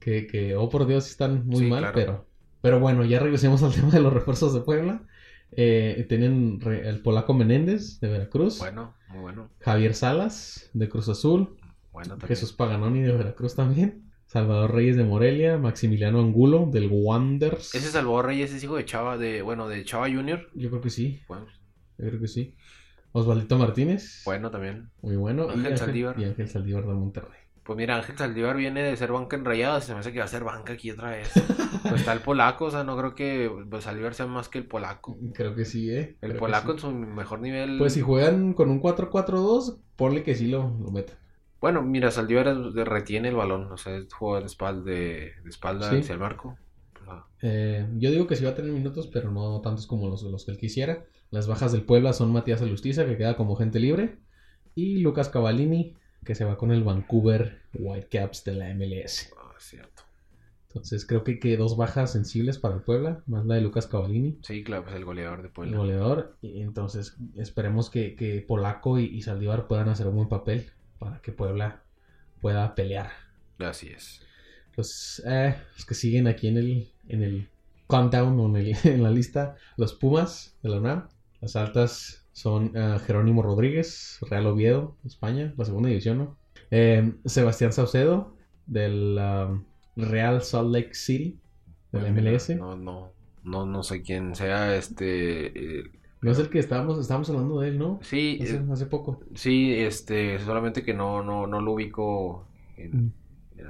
que, que oh por Dios, están muy Sí, mal, claro. pero, pero bueno, ya regresemos al tema de los refuerzos de Puebla. Eh, tienen el polaco Menéndez de Veracruz, Bueno, muy bueno. Javier Salas de Cruz Azul, Bueno, también. Jesús Paganoni de Veracruz también. Salvador Reyes de Morelia, Maximiliano Angulo del Wanderers. Ese Salvador Reyes es hijo de Chava, de, bueno, de Chava Junior. Yo creo que sí, Bueno, yo creo que sí. Osvaldito Martínez, bueno también. muy bueno. y Ángel Saldívar. Y Ángel Saldívar de Monterrey. Pues mira, Ángel Saldívar viene de ser banca en Rayadas, se me hace que va a ser banca aquí otra vez. Pues está el polaco, o sea, no creo que pues, Saldívar sea más que el polaco. Creo que sí, ¿eh? El Creo polaco sí. en su mejor nivel. Pues si juegan con un 4-4-2, ponle que sí lo, lo metan. Bueno, mira, Saldívar retiene el balón, o sea, es juega de espalda, de, de espalda Sí. hacia el marco. Pues, ah, Eh, yo digo que sí va a tener minutos, pero no tantos como los, los que él quisiera. Las bajas del Puebla son Matías Alustiza, que queda como gente libre, y Lucas Cavallini, que se va con el Vancouver Whitecaps de la MLS. ah, cierto. Entonces creo que, que dos bajas sensibles para el Puebla, más la de Lucas Cavallini, Sí, claro, pues el goleador de el Puebla. goleador. Y entonces esperemos que, que Polaco y, y Saldívar puedan hacer un buen papel para que Puebla pueda pelear. Así es. Los, eh, los que siguen aquí en el, en el countdown o en, el- en la lista, los Pumas de la UNAM. Las altas son eh, Jerónimo Rodríguez, Real Oviedo, España, la segunda división, ¿no? Eh, Sebastián Saucedo, del um, Real Salt Lake City, de la mira, MLS. No, no, no, no sé quién sea este. eh, No es el que estábamos, estábamos hablando de él, ¿no? sí, Hace, eh, hace poco. sí, este, solamente que no, no, no lo ubico en- Mm.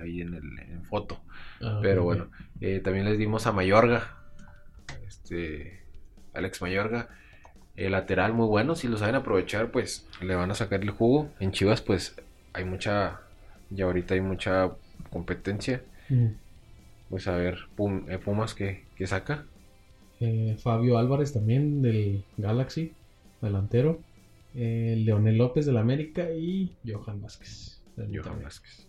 ahí en, el, en foto. Ah, Pero ok, bueno, eh, también les dimos a Mayorga, este, Alex Mayorga, el lateral muy bueno, si lo saben aprovechar, pues le van a sacar el jugo. En Chivas, pues hay mucha, ya ahorita hay mucha competencia. Mm. Pues a ver, Pum- eh, Pumas que, saca. Eh, Fabio Álvarez también del Galaxy, delantero. Eh, Leonel López del América y Johan Vázquez. Johan Monterrey. Vázquez.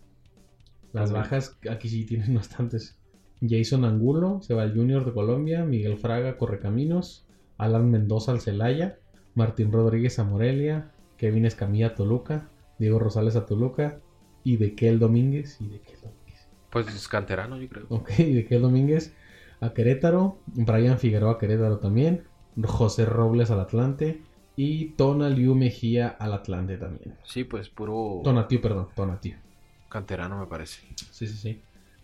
Las También. bajas aquí sí tienen bastantes. Jason Angulo, se va al Junior de Colombia, Miguel Fraga Correcaminos, Alan Mendoza al Celaya, Martín Rodríguez a Morelia, Kevin Escamilla a Toluca, Diego Rosales a Toluca y Dequel Domínguez y Dequel Domínguez. Pues es canterano, yo creo. Ok, Dequel Domínguez a Querétaro, Brian Figueroa a Querétaro también, José Robles al Atlante y Tona Liu Mejía al Atlante también. Sí, pues puro Tonatiu, perdón, Tonatiu. canterano me parece. Sí, sí, sí.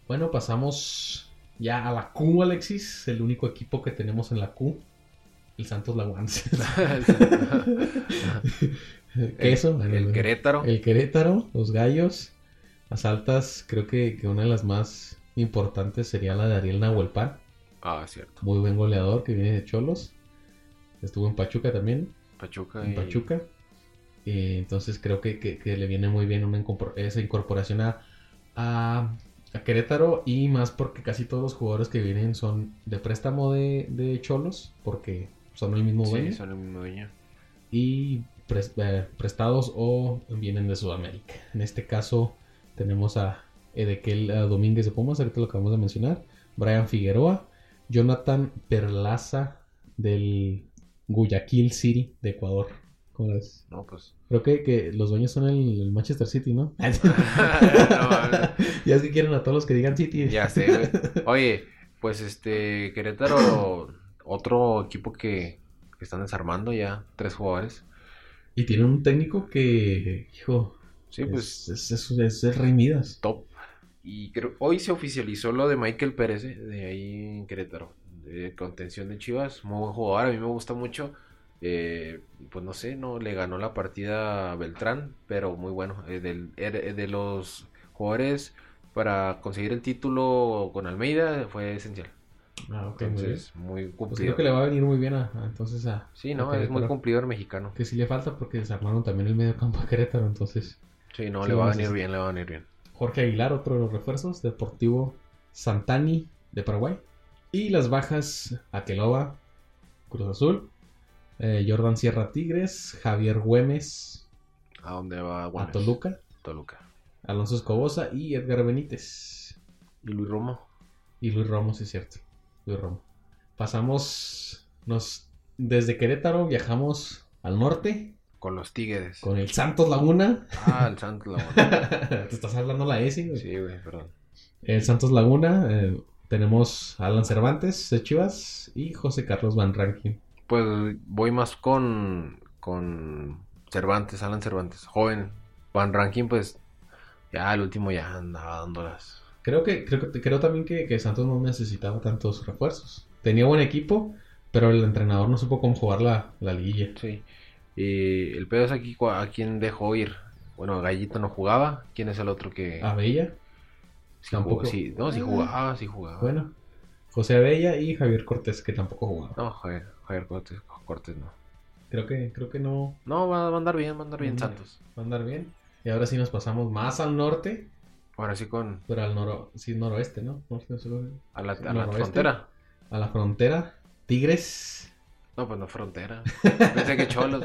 Bueno, pasamos ya a la Q, Alexis. El único equipo que tenemos en la Q. El Santos Laguans. ¿Qué eso? El, el Querétaro. El Querétaro, los Gallos. Las altas, creo que, que una de las más importantes sería la de Ariel Nahuelpan. Ah, cierto. Muy buen goleador que viene de Cholos. Estuvo en Pachuca también. Pachuca En y Pachuca. Eh, entonces creo que, que- que le viene muy bien una esa incorporación a, a, a Querétaro y más porque casi todos los jugadores que vienen son de préstamo de, de Cholos porque son el mismo dueño Sí, son el mismo dueño. y eh, prestados o vienen de Sudamérica. En este caso tenemos a Edequiel eh, Domínguez de Pumas, ahorita lo acabamos de mencionar, Brian Figueroa, Jonathan Perlaza del Guayaquil City de Ecuador, ¿Cómo ves? No, pues. Creo que, que los dueños son el, el Manchester City, ¿no? Ya es que quieren a todos los que digan City. Ya sé, güey. Oye, pues este, Querétaro, otro equipo que, que están desarmando ya, tres jugadores. Y tienen un técnico que, hijo, Sí, pues es, es, es, es el Rey Midas. top. Y creo, hoy se oficializó lo de Michael Pérez, eh, de ahí en Querétaro, de contención de Chivas, muy buen jugador, a mí me gusta mucho. Eh, pues no sé, no le ganó la partida a Beltrán, pero muy bueno. Eh, del- er- de los jugadores para conseguir el título con Almeida fue esencial. Ah, ok, muy. Entonces, muy Pues cumplido. creo que le va a venir muy bien a, a- entonces a... Sí, no, a es muy cumplidor mexicano. Que sí le falta porque desarmaron también el medio campo a Querétaro, entonces... Sí, no, Sí, le va a venir bien, le va a venir bien. Jorge Aguilar, otro de los refuerzos, Deportivo Santani de Paraguay. Y las bajas, Aqueloba, Cruz Azul, eh, Jordan Sierra Tigres, Javier Güemes ¿A dónde va a Güemes? Toluca, Toluca. Alonso Escobosa y Edgar Benítez. ¿Y Luis Romo? Y Luis Ramos, es cierto. Pasamos, nos, desde Querétaro viajamos al norte Con los Tigres. con el Santos Laguna. Ah, el Santos Laguna. Te estás hablando la S, güey. Sí, güey, perdón. El Santos Laguna, eh, tenemos a Alan Cervantes de Chivas y José Carlos Van Rankin. Pues voy más con, con Cervantes, Alan Cervantes, joven. Van Ranking, pues ya el último ya andaba dándolas. Creo que, creo creo también que, que Santos no necesitaba tantos refuerzos. Tenía buen equipo, pero el entrenador no supo cómo jugar la, la liguilla. Sí. Y el pedo es aquí a quién dejó ir. Bueno, Gallito no jugaba. ¿Quién es el otro que Abella, sí tampoco. Sí, no, sí Ah. jugaba, sí jugaba. bueno, José Abella y Javier Cortés, que tampoco jugaba. No, Javier, Javier Cortés, Cortés no. Creo que, creo que no No, va, va a andar bien, va a andar bien Mm. Santos. va a andar bien. Y ahora sí nos pasamos más al norte, Ahora sí con pero al noro, sí, noroeste, ¿no? Norte, sur- a la, a la Noroeste. frontera. A la frontera. Tigres. No, pues no frontera. Pensé que cholos.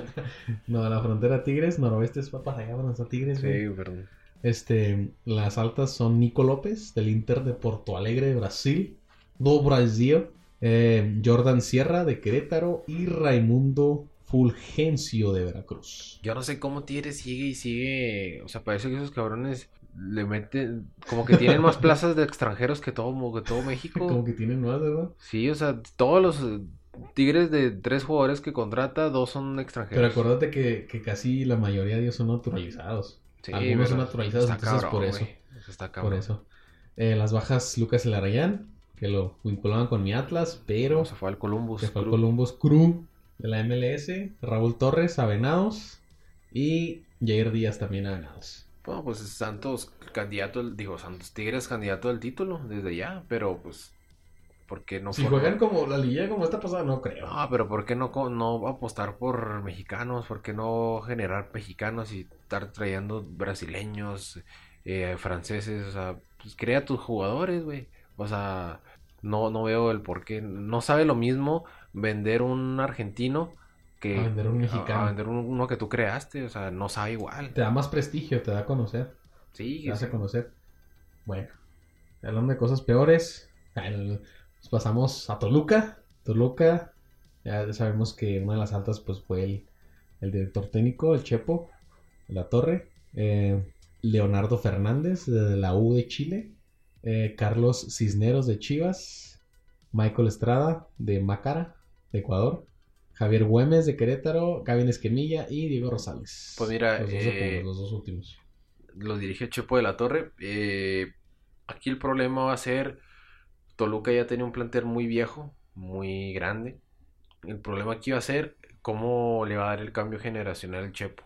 No, a la frontera Tigres, noroeste es para allá, donde está Tigres. güey. Sí, perdón. Este, las altas son Nico López, del Inter de Porto Alegre, Brasil. Do Brasil. eh, Jordan Sierra, de Querétaro. Y Raimundo Fulgencio, de Veracruz. Yo no sé cómo Tigres sigue y sigue. O sea, parece que esos cabrones le meten. Como que tienen más plazas de extranjeros que todo, que todo México. Como que tienen más, ¿verdad? Sí, o sea, todos los eh, Tigres de tres jugadores que contrata, dos son extranjeros. Pero acuérdate que, que casi la mayoría de ellos son naturalizados. Sí, algunos son naturalizados, está entonces por cabrón, eso. güey. Eso Está. Por eso. Eh, las bajas Lucas Elarayán, que lo vinculaban con mi Atlas, pero Se fue al Columbus. se fue al. Columbus Crew de la MLS. Raúl Torres a Venados y Jair Díaz también a Venados. Bueno, pues Santos candidato, digo, Santos Tigres candidato al título desde ya, pero pues, ¿por qué no Si juegan como la liga como esta pasada, no creo. No, pero ¿por qué no, no apostar por mexicanos? ¿Por qué no generar mexicanos y estar trayendo brasileños, eh, franceses? O sea, pues crea tus jugadores, güey. O sea, no, no veo el por qué. No sabe lo mismo vender un argentino que A vender un mexicano. a vender un- uno que tú creaste. O sea, no sabe igual. Te da más prestigio, te da a conocer. Sí, Te hace sí. conocer. Bueno, hablando de cosas peores, pasamos a Toluca. Toluca, ya sabemos que una de las altas pues fue el, el director técnico, el Chepo, la Torre. eh, Leonardo Fernández de la U de Chile. eh, Carlos Cisneros de Chivas. Michael Estrada de Macara, de Ecuador. Javier Güemes de Querétaro. Gavin Esquemilla y Diego Rosales. Pues mira, los dos, eh, los dos últimos. los dirige Chepo de la Torre. Eh, aquí el problema va a ser, Toluca ya tenía un plantel muy viejo, muy grande. El problema aquí va a ser cómo le va a dar el cambio generacional al Chepo.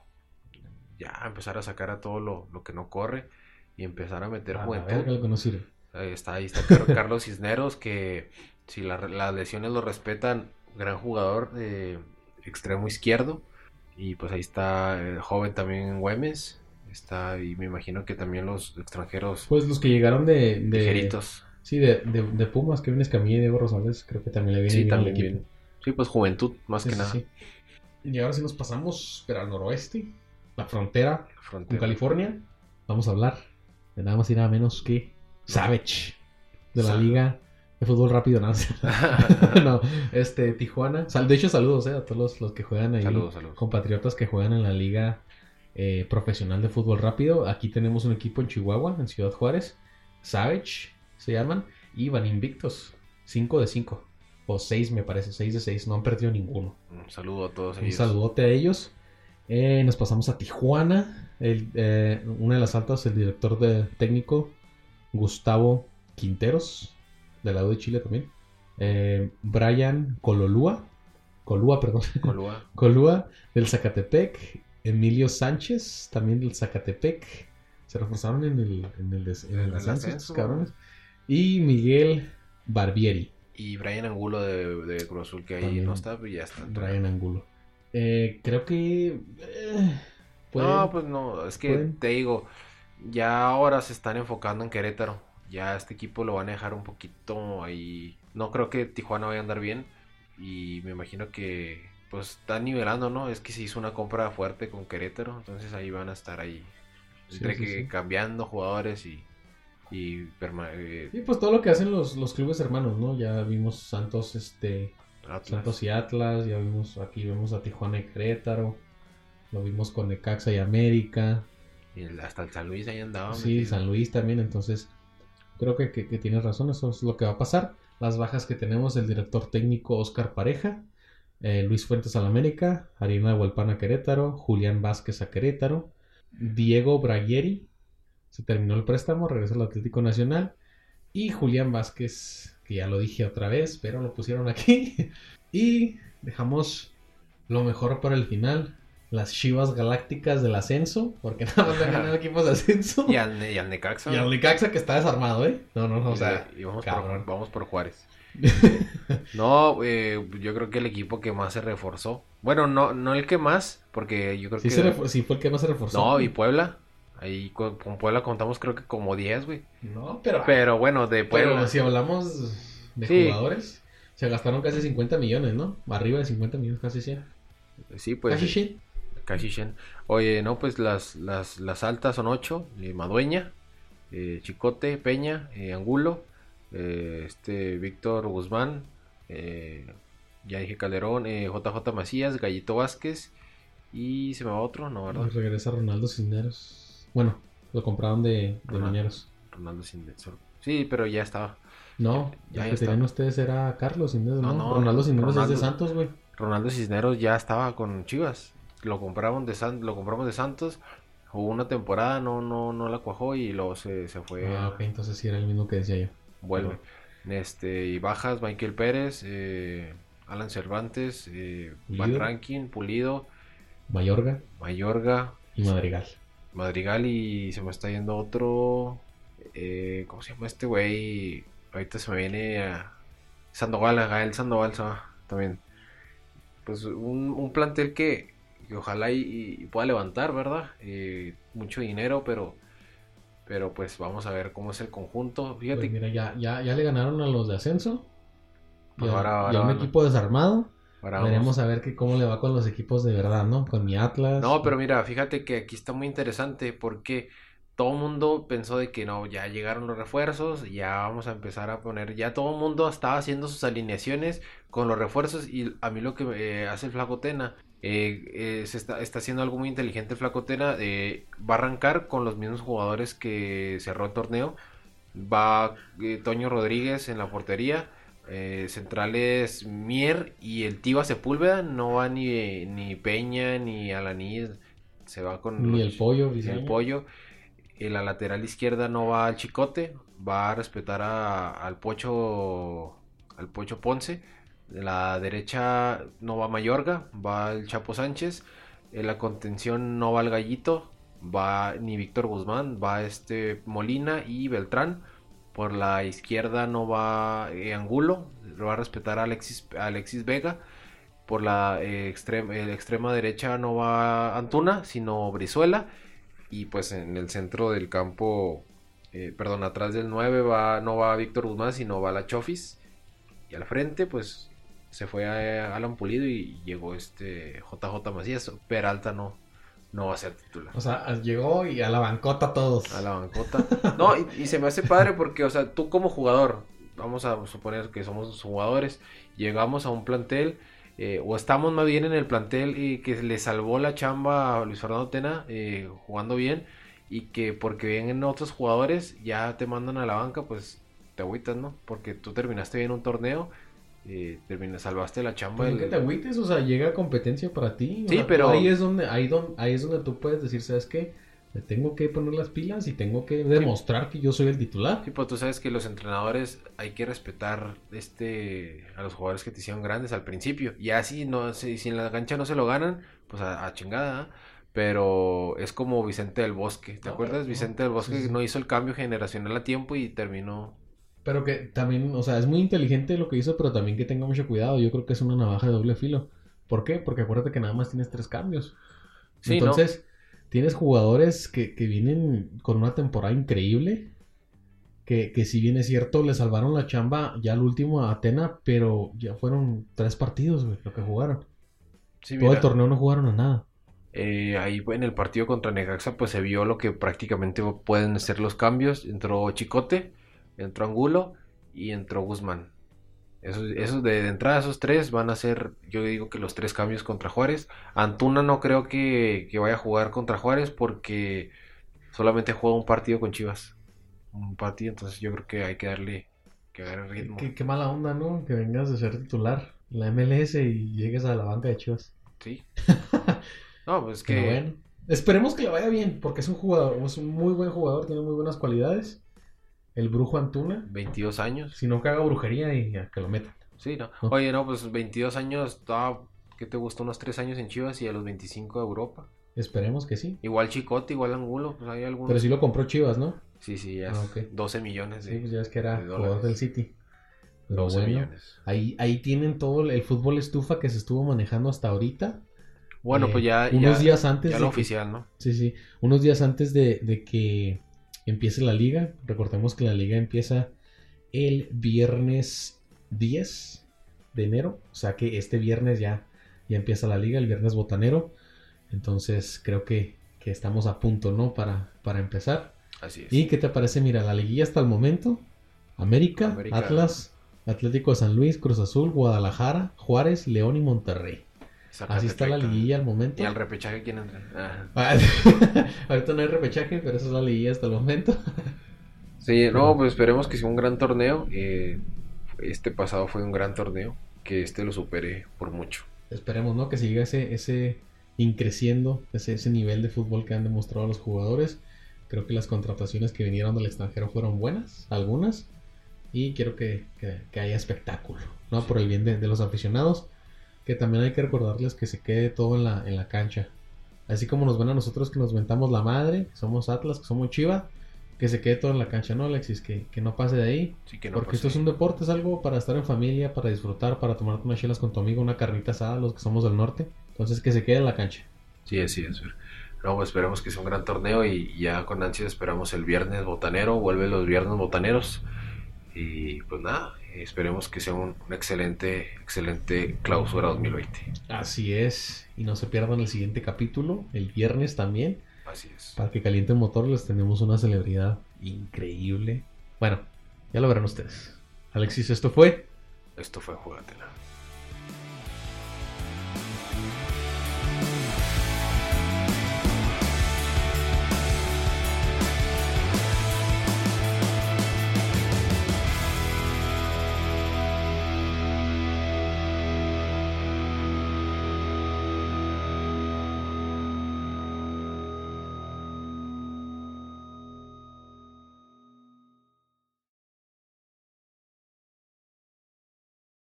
Ya empezar a sacar a todo lo, lo que no corre y empezar a meter A juventud. lo que no sirve. Ahí está, ahí está Car- Carlos Cisneros, que si la- las lesiones lo respetan, gran jugador de extremo izquierdo. Y pues ahí está el joven también Güemes. Está, y me imagino que también los extranjeros Pues los que llegaron de. de ligeritos. Sí, de, de, de Pumas, Kevin Escamilla y Diego Rosales, creo que también le viene Sí, bien al también equipo. bien. Sí, pues juventud, más Sí, que sí, nada. Y ahora sí nos pasamos, pero al noroeste, la frontera con Frontera. California. Vamos a hablar de nada más y nada menos que Savage, de la Sa- Liga de fútbol rápido, no. no, este, Tijuana. Sal- de hecho, saludos eh, a todos los, los que juegan ahí. Saludos, saludos. Compatriotas que juegan en la liga eh, profesional de fútbol rápido. Aquí tenemos un equipo en Chihuahua, en Ciudad Juárez. Savage se llaman. Y van invictos. 5 de 5. O 6 me parece, 6 de 6. No han perdido ninguno. Un saludo a todos Un ellos. saludote a ellos. Eh, nos pasamos a Tijuana. El, una de las altas, el director de técnico, Gustavo Quinteros, del lado de Chile también. Eh, Brian Cololúa. Colúa, perdón. Colúa. Colúa del Zacatepec. Emilio Sánchez, también del Zacatepec. Se reforzaron en el, en el, des- en el ascenso, estos cabrones. Y Miguel Barbieri. Y Brian Angulo de, de Cruz Azul, que ahí También. no está, pero ya está. Brian Angulo. Eh, creo que. eh, pueden- No, pues no, es que pueden. te digo, ya ahora se están enfocando en Querétaro. Ya este equipo lo van a dejar un poquito ahí. No creo que Tijuana vaya a andar bien. Y me imagino que pues están nivelando, ¿no? Es que se hizo una compra fuerte con Querétaro. Entonces ahí van a estar ahí. Entre sí, que sí. cambiando jugadores y. Y eh, Y pues todo lo que hacen los, los clubes hermanos, ¿no? Ya vimos Santos, este. Atlas. Santos y Atlas. Ya vimos. Aquí vemos a Tijuana y Querétaro. Lo vimos con Necaxa y América. Y hasta el San Luis ahí andaba. Sí, metido. San Luis también, entonces creo que, que- tienes razón, eso es lo que va a pasar. Las bajas que tenemos, el director técnico Oscar Pareja, eh, Luis Fuentes al América, Harina Hualpana a Querétaro, Julián Vázquez a Querétaro, Diego Braguieri, se terminó el préstamo, regresa al Atlético Nacional, y Julián Vázquez, que ya lo dije otra vez, pero lo pusieron aquí, y dejamos lo mejor para el final. Las Chivas Galácticas del Ascenso, porque nada más le equipos de ascenso. Y al, y al Necaxa. Y al Necaxa que está desarmado, ¿eh? No, no, no, o sea, y vamos, cabrón. por, vamos por Juárez. no, eh, yo creo que el equipo que más se reforzó. Bueno, no, no el que más, porque yo creo sí, que. se sí fue el que más se reforzó. no, y Puebla. Ahí con, con Puebla contamos creo que como 10, güey. No, pero... Pero bueno, de pero Puebla. si hablamos de Sí. jugadores, se gastaron casi 50 millones, ¿no? Arriba de 50 millones, casi 100. Sí, pues. casi 100. Casi 100. Oye, no, pues las, las, las altas son 8. Madueña, eh, Chicote, Peña, eh, Angulo, eh, este Víctor Guzmán, eh, ya dije Calderón, eh, JJ Macías, Gallito Vázquez y se me va otro, ¿no, verdad? Regresa Ronaldo Cisneros. Bueno, lo compraron de, de Ronaldo. Mineros. Ronaldo Cisneros. Sí, pero ya estaba. No, Ya el que tenían ustedes era Carlos Cisneros, ¿no? No, no, Ronaldo Cisneros es de Santos, güey. Ronaldo Cisneros ya estaba con Chivas. Lo compraron de San, lo compramos de Santos. Jugó una temporada, no, no, no la cuajó y luego se, se fue. Ah, ok, entonces sí era el mismo que decía yo. vuelve. Este, y bajas, Michael Pérez, eh, Alan Cervantes, eh, Van. Rankin, Pulido, Mayorga Mayorga, y Madrigal. Madrigal y se me está yendo otro. eh, ¿Cómo se llama este güey? Ahorita se me viene a Sandoval, a Gael Sandoval también. Pues un, un plantel que, que ojalá y, y pueda levantar, ¿verdad? Eh, mucho dinero, pero pero pues vamos a ver cómo es el conjunto. Fíjate Pues mira, ya, ya, ya le ganaron a los de ascenso. Pues Ya, ahora- ahora ya un equipo desarmado. Veremos a ver que, cómo le va con los equipos de verdad, ¿no? Con mi Atlas. No, pero mira, fíjate que aquí está muy interesante porque todo el mundo pensó de que no, ya llegaron los refuerzos, ya vamos a empezar a poner, ya todo el mundo estaba haciendo sus alineaciones con los refuerzos y a mí lo que eh, hace el Flaco Tena, eh, eh, se está, está haciendo algo muy inteligente el Flaco Tena, eh, va a arrancar con los mismos jugadores que cerró el torneo, va Toño Rodríguez en la portería, centrales Mier y el Tiva Sepúlveda, no va ni, ni Peña ni Alaní, se va con Ni los- el pollo, ni el pollo. En la lateral izquierda no va al Chicote, va a respetar a- al Pocho al Pocho Ponce. La derecha no va Mayorga, va el Chapo Sánchez. En la contención no va el Gallito, va ni Víctor Guzmán, va este Molina y Beltrán. Por la izquierda no va eh, Angulo, lo va a respetar Alexis, Alexis Vega. Por la eh, extrem- eh, extrema derecha no va Antuna, sino Brizuela. Y pues en el centro del campo, eh, perdón, atrás del 9 va, no va Víctor Guzmán, sino va la Chofis. Y al frente, pues se fue a Alan Pulido y llegó este JJ Macías. Peralta no, no va a ser titular. O sea, llegó y a la bancota todos. A la bancota. No, y, y se me hace padre porque, o sea, tú como jugador, vamos a suponer que somos jugadores, llegamos a un plantel, eh, o estamos más bien en el plantel y que le salvó la chamba a Luis Fernando Tena eh, jugando bien, y que porque vienen otros jugadores ya te mandan a la banca, pues te agüitas, ¿no? Porque tú terminaste bien un torneo, eh, terminas, salvaste la chamba. Pues no del- que te agüites, o sea, llega competencia para ti. Sí, sea, pero- Ahí es, donde, ahí, don- ahí es donde tú puedes decir, ¿sabes qué? Me tengo que poner las pilas y tengo que demostrar que yo soy el titular. Sí, pues tú sabes que los entrenadores hay que respetar este a los jugadores que te hicieron grandes al principio. Y así no si, si en la cancha no se lo ganan, pues a, a chingada. ¿ah? Pero es como Vicente del Bosque. ¿Te No, acuerdas? no. Vicente del Bosque Sí, sí. no hizo el cambio generacional a tiempo y terminó. Pero que también, o sea, es muy inteligente lo que hizo, pero también que tenga mucho cuidado. Yo creo que es una navaja de doble filo. ¿Por qué? Porque acuérdate que nada más tienes tres cambios. Sí, Entonces, tienes jugadores que, que vienen con una temporada increíble. Que, que si bien es cierto, le salvaron la chamba ya al último a Atena, pero ya fueron tres partidos, güey, lo que jugaron. Sí, Todo el torneo no jugaron a nada. eh, ahí en el partido contra Necaxa pues se vio lo que prácticamente pueden ser los cambios. Entró Chicote, entró Angulo y entró Guzmán. Esos, esos de, de entrada, esos tres van a ser, yo digo que los tres cambios contra Juárez. Antuna no creo que, que vaya a jugar contra Juárez porque solamente juega un partido con Chivas. Un partido, entonces yo creo que hay que darle que darle ritmo. Qué, qué mala onda, ¿no? Que vengas de ser titular en la MLS y llegues a la banca de Chivas. Sí. No, pues que bueno, esperemos que le vaya bien, porque es un jugador, es un muy buen jugador, tiene muy buenas cualidades. El brujo Antuna, 22 años. si no que haga brujería y a que lo metan. Sí, no. ¿No? Oye, no, pues 22 años, ah, ¿qué te gustó? Unos 3 años en Chivas y a los 25 de Europa. Esperemos que sí. Igual Chicote, igual Angulo, pues hay algunos. Pero sí lo compró Chivas, ¿no? Sí, sí, ya Ah, es ok. 12 millones de, Sí, pues ya es que era de jugador del City. Pero 12 bueno, millones. ahí, ahí tienen todo el, el fútbol estufa que se estuvo manejando hasta ahorita. Bueno, Eh, pues ya, unos ya, días antes ya de lo que- oficial, ¿no? Sí, sí. Unos días antes de, de que empiece la liga. Recordemos que la liga empieza el viernes 10 de enero. O sea que este viernes ya, ya empieza la liga, el viernes botanero. Entonces creo que, que estamos a punto, ¿no? Para, para empezar. Así es. ¿Y qué te parece? Mira, la liguilla hasta el momento. América, América. Atlas, Atlético de San Luis, Cruz Azul, Guadalajara, Juárez, León y Monterrey. Así está la liguilla al momento. Y al repechaje, ¿quién entra? Ah. Ah, Ahorita no hay repechaje, pero esa es la liguilla hasta el momento. Sí, no, pues esperemos que sea un gran torneo. eh, este pasado fue un gran torneo. Que este lo supere por mucho. Esperemos, ¿no? Que siga ese, ese increciendo, ese, ese nivel de fútbol que han demostrado los jugadores. Creo que las contrataciones que vinieron del extranjero fueron buenas, algunas. Y quiero que, que- que haya espectáculo, ¿no? Por el bien de, de los aficionados. Que también hay que recordarles que se quede todo en la, en la cancha. Así como nos ven a nosotros que nos ventamos la madre, que somos Atlas, que somos Chiva, que se quede todo en la cancha, ¿no, Alexis? Que, que no pase de ahí. Así que no Porque pase. esto es un deporte, es algo para estar en familia, para disfrutar, para tomarte unas chelas con tu amigo, una carnita asada, los que somos del norte. Entonces que se quede en la cancha. Sí, así es. No, pues esperemos que sea un gran torneo y ya con ansia esperamos el viernes botanero, vuelve los viernes botaneros y pues nada, esperemos que sea un, un excelente, excelente clausura 2020. Así es. Y no se pierdan el siguiente capítulo, el viernes también. Así es. Para que calienten motor les tenemos una celebridad increíble. Bueno, ya lo verán ustedes. Alexis, esto fue Esto fue Jugatela.